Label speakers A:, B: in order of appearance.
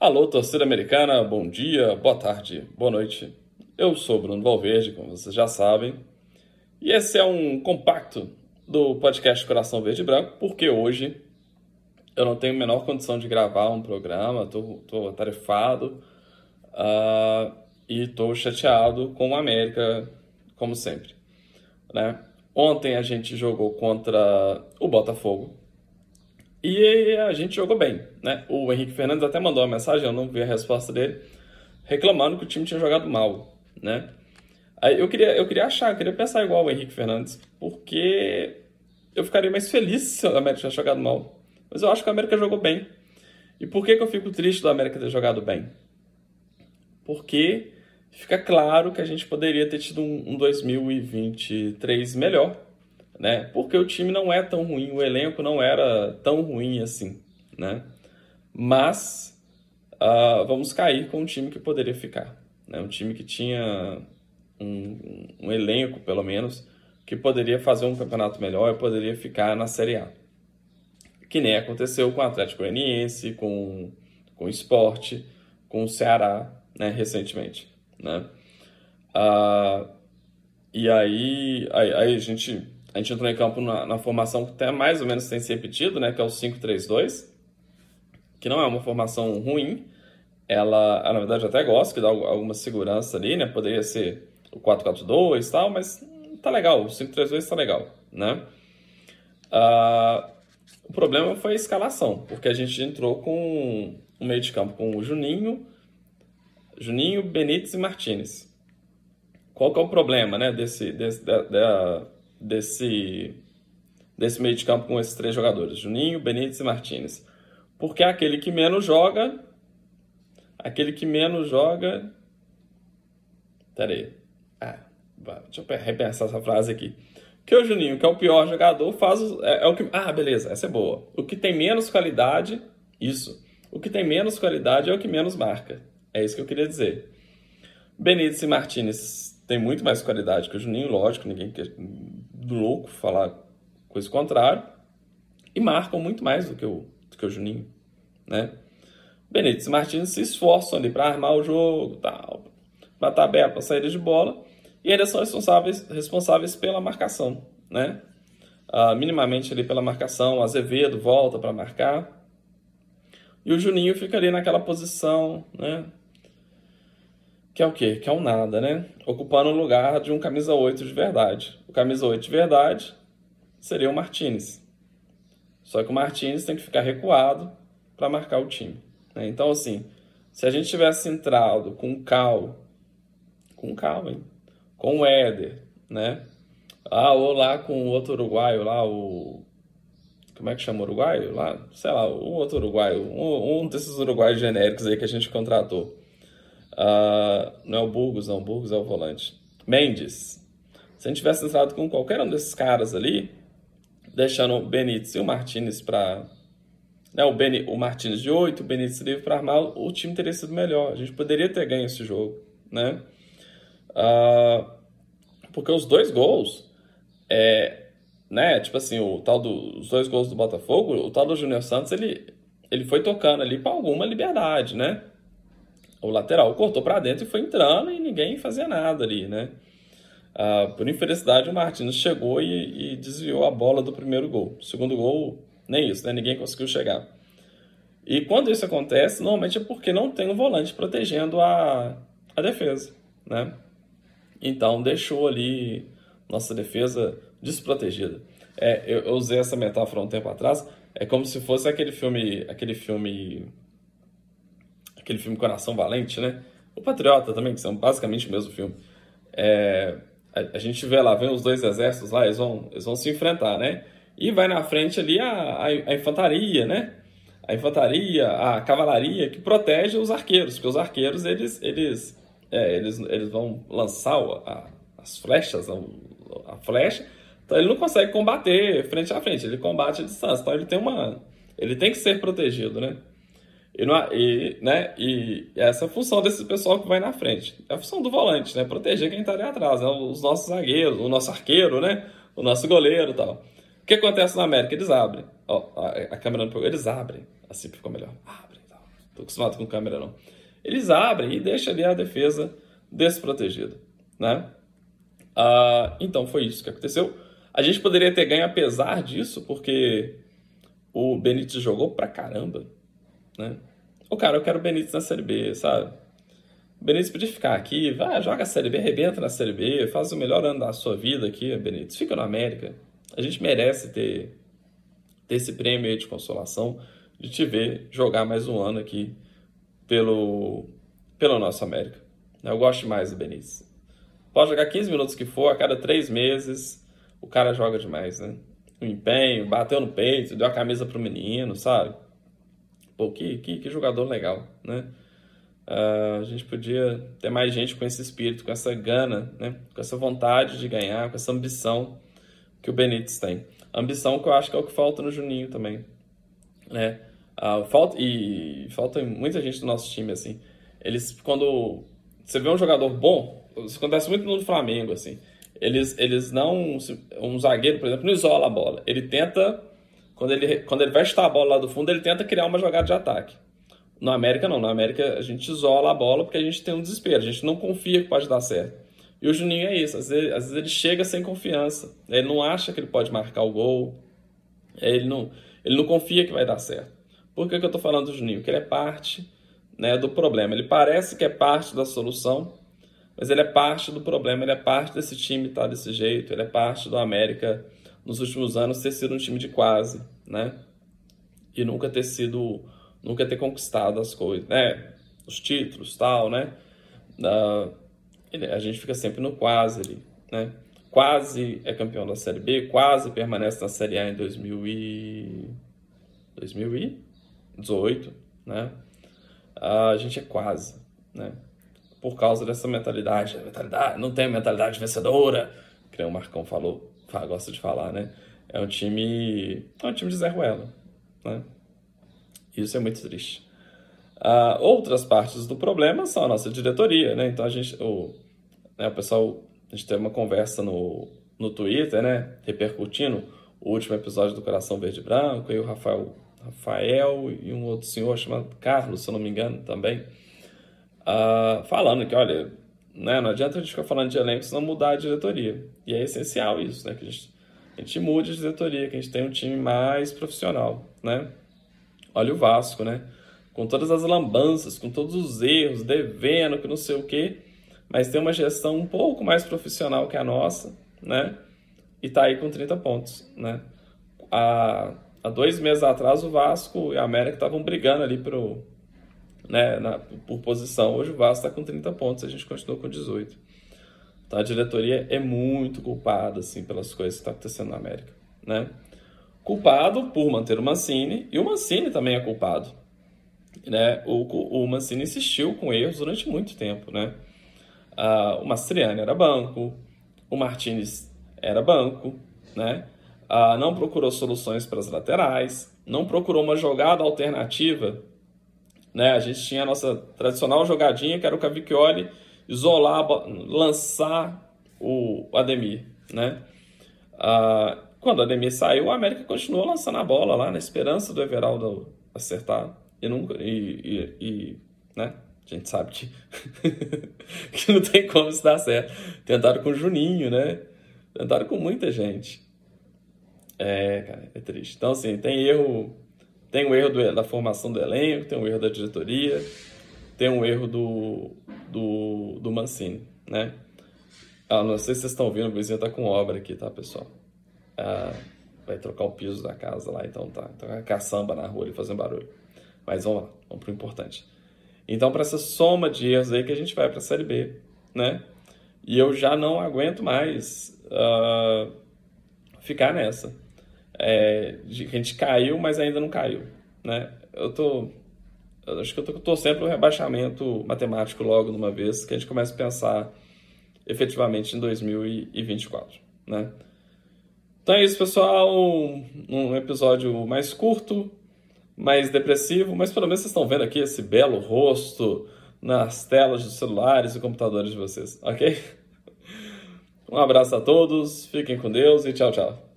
A: Alô, torcida americana, bom dia, boa tarde, boa noite. Eu sou Bruno Valverde, como vocês já sabem, e esse é um compacto do podcast Coração Verde e Branco, porque hoje eu não tenho a menor condição de gravar um programa, estou atarefado uh, e estou chateado com o América, como sempre. Né? Ontem a gente jogou contra o Botafogo, e a gente jogou bem, né? O Henrique Fernandes até mandou uma mensagem, eu não vi a resposta dele, reclamando que o time tinha jogado mal, né? Aí eu queria, eu queria achar, eu queria pensar igual o Henrique Fernandes, porque eu ficaria mais feliz se o América tivesse jogado mal. Mas eu acho que o América jogou bem. E por que, que eu fico triste do América ter jogado bem? Porque fica claro que a gente poderia ter tido um, um 2023 melhor né? Porque o time não é tão ruim, o elenco não era tão ruim assim, né? Mas uh, vamos cair com um time que poderia ficar, né? Um time que tinha um, um elenco, pelo menos, que poderia fazer um campeonato melhor e poderia ficar na Série A. Que nem aconteceu com o Atlético Goianiense, com, com o Sport, com o Ceará, né, recentemente, né? Uh, e aí, aí, aí a gente a gente entrou em campo na, na formação que até mais ou menos tem se repetido, né, que é o 5-3-2, que não é uma formação ruim, ela, na verdade, eu até gosto, que dá alguma segurança ali, né, poderia ser o 4-4-2 e tal, mas tá legal, o 5-3-2 tá legal, né. Uh, o problema foi a escalação, porque a gente entrou com um meio de campo com o Juninho, Juninho, Benítez e Martinez. Qual que é o problema, né, desse, desse da, da desse, desse meio de campo com esses três jogadores, Juninho, Benítez e Martinez. Porque aquele que menos joga. Aquele que menos joga. Pera aí. Ah, deixa eu repensar essa frase aqui. Que o Juninho, que é o pior jogador, faz. É, é o que. Ah, beleza, essa é boa. O que tem menos qualidade, isso. O que tem menos qualidade é o que menos marca. É isso que eu queria dizer. Benítez e Martinez têm muito mais qualidade que o Juninho, lógico, ninguém louco falar coisa contrária, e marcam muito mais do que o, do que o Juninho, né? Benítez e Martins se esforçam ali para armar o jogo, tal, para aberto para saída de bola, e eles são responsáveis, responsáveis pela marcação, né? Uh, minimamente ali pela marcação, o Azevedo volta para marcar, e o Juninho fica ali naquela posição, né? Que é o quê? Que é um nada, né? Ocupando o lugar de um camisa 8 de verdade. O camisa 8 de verdade seria o Martinez. Só que o Martinez tem que ficar recuado para marcar o time. Né? Então, assim, se a gente tivesse entrado com o Cal, com o Cal, hein? com o Éder, né? Ah, ou lá com o outro uruguaio lá, o. Como é que chama o uruguaio? Lá, sei lá, o outro uruguaio, um, um desses uruguaios genéricos aí que a gente contratou. Uh, não é o Burgos, não. O Burgos é o volante. Mendes. Se a gente tivesse entrado com qualquer um desses caras ali, deixando o Benítez e o Martinez para. Né, o, Beni, o Martinez de 8, o Benítez livre para armar, o time teria sido melhor. A gente poderia ter ganho esse jogo. Né? Uh, porque os dois gols. É, né, tipo assim, o tal dos dois gols do Botafogo, o tal do Júnior Santos, ele, ele foi tocando ali para alguma liberdade, né? O lateral cortou para dentro e foi entrando e ninguém fazia nada ali, né? Ah, por infelicidade, o Martins chegou e, e, desviou a bola do primeiro gol. Segundo gol, nem isso, né? Ninguém conseguiu chegar. E quando isso acontece, normalmente é porque não tem um volante protegendo a, a defesa, né? Então, deixou ali nossa defesa desprotegida. É, eu, eu usei essa metáfora um tempo atrás. É como se fosse aquele filme, aquele filme aquele filme Coração Valente, né? O Patriota também, que são basicamente o mesmo filme. É, a, a, gente vê lá, vem os dois exércitos lá, eles vão, eles vão se enfrentar, né? E vai na frente ali a, a, a infantaria, né? A infantaria, a cavalaria que protege os arqueiros, porque os arqueiros eles, eles, é, eles, eles vão lançar a, as flechas, a, flecha, então ele não consegue combater frente a frente, ele combate a distância, então ele tem uma, ele tem que ser protegido, né? E, não, e, né, e essa é a função desse pessoal que vai na frente. É a função do volante, né? Proteger quem está ali atrás, né? os nossos zagueiros, o nosso arqueiro, né? O nosso goleiro e tal. O que acontece na América? Eles abrem. Ó, a, a câmera não pegou. Eles abrem. Assim ficou melhor. Abrem tal. tô acostumado com câmera não. Eles abrem e deixam ali a defesa desprotegida, né? Uh, então foi isso que aconteceu. A gente poderia ter ganho apesar disso, porque o Benítez jogou pra caramba, né? O cara, eu quero o Benítez na Série B, sabe? O Benítez podia ficar aqui, vai, joga a Série B, arrebenta na Série B, faz o melhor ano da sua vida aqui, Benítez. Fica no América. A gente merece ter, ter esse prêmio aí de consolação de te ver jogar mais um ano aqui pelo, pelo nosso América. Eu gosto mais do Benítez. Pode jogar 15 minutos que for, a cada três meses, o cara joga demais, né? O empenho, bateu no peito, deu a camisa pro menino, sabe? Pô, que, que, que jogador legal, né? Uh, a gente podia ter mais gente com esse espírito, com essa gana, né? com essa vontade de ganhar, com essa ambição que o Benítez tem. Ambição que eu acho que é o que falta no Juninho também. Né? Uh, falta, e falta muita gente do nosso time, assim. Eles, quando você vê um jogador bom, isso acontece muito no Flamengo, assim. Eles, eles não. Um zagueiro, por exemplo, não isola a bola. Ele tenta. Quando ele, quando ele vai chutar a bola lá do fundo, ele tenta criar uma jogada de ataque. No América, não. Na América, a gente isola a bola porque a gente tem um desespero. A gente não confia que pode dar certo. E o Juninho é isso. Às vezes, às vezes ele chega sem confiança. Ele não acha que ele pode marcar o gol. Ele não, ele não confia que vai dar certo. Por que, que eu estou falando do Juninho? Porque ele é parte né, do problema. Ele parece que é parte da solução, mas ele é parte do problema. Ele é parte desse time estar tá desse jeito. Ele é parte do América nos últimos anos ter sido um time de quase, né? E nunca ter sido, nunca ter conquistado as coisas, né? Os títulos, tal, né? Uh, a gente fica sempre no quase ali, né? Quase é campeão da Série B, quase permanece na Série A em 2000 e... 2018, né? a gente é quase, né? Por causa dessa mentalidade, mentalidade não tem mentalidade vencedora, que o Marcão falou, gosta de falar, né? É um time, é um time de Zé Ruela, né? Isso é muito triste. Uh, outras partes do problema são a nossa diretoria, né? Então a gente, o, né, o pessoal, a gente teve uma conversa no, no Twitter, né? Repercutindo o último episódio do Coração Verde Branco, e o Rafael Rafael e um outro senhor chamado Carlos, se eu não me engano, também, uh, falando que, olha, né, não adianta a gente ficar falando de elenco se não mudar a diretoria. E é essencial isso, né, que a gente, a gente mude a diretoria, que a gente tenha um time mais profissional, né? Olha o Vasco, né? Com todas as lambanças, com todos os erros, devendo, que não sei o quê, mas tem uma gestão um pouco mais profissional que a nossa, né? E tá aí com 30 pontos, né? A há dois meses atrás o Vasco e a América estavam brigando ali pro, né, na, por posição. Hoje o Vasco está com 30 pontos, a gente continua com 18. Então a diretoria é muito culpada assim, pelas coisas que estão tá acontecendo na América. Né? Culpado por manter o Mancini, e o Mancini também é culpado. Né? O, o Mancini insistiu com erros durante muito tempo. Né? Ah, o Mastriani era banco, o Martinez era banco, né? ah, não procurou soluções para as laterais, não procurou uma jogada alternativa. Né? A gente tinha a nossa tradicional jogadinha, que era o Cavicchioli, isolar, lançar o Ademir. Né? Ah, quando o Ademir saiu, o América continuou lançando a bola lá, na esperança do Everaldo acertar. E, nunca, e, e, e né? A gente sabe que, que não tem como isso dar certo. Tentaram com o Juninho, né? Tentaram com muita gente. É, cara, é triste. Então, assim, tem erro. Tem o erro do, da formação do elenco, tem o erro da diretoria, tem o erro do, do, do Mancini, né? Ah, não sei se vocês estão ouvindo, o vizinho tá com obra aqui, tá, pessoal? Ah, vai trocar o piso da casa lá, então tá. Então é caçamba na rua ali fazendo barulho. Mas vamos lá, vamos pro importante. Então, para essa soma de erros aí que a gente vai para a Série B, né? E eu já não aguento mais uh, ficar nessa é, de que a gente caiu, mas ainda não caiu, né? Eu tô eu acho que eu tô para o rebaixamento matemático logo de uma vez, que a gente comece a pensar efetivamente em 2024, né? Então é isso, pessoal. Um episódio mais curto, mais depressivo, mas pelo menos vocês estão vendo aqui esse belo rosto nas telas dos celulares e computadores de vocês, ok? Um abraço a todos, fiquem com Deus e tchau, tchau.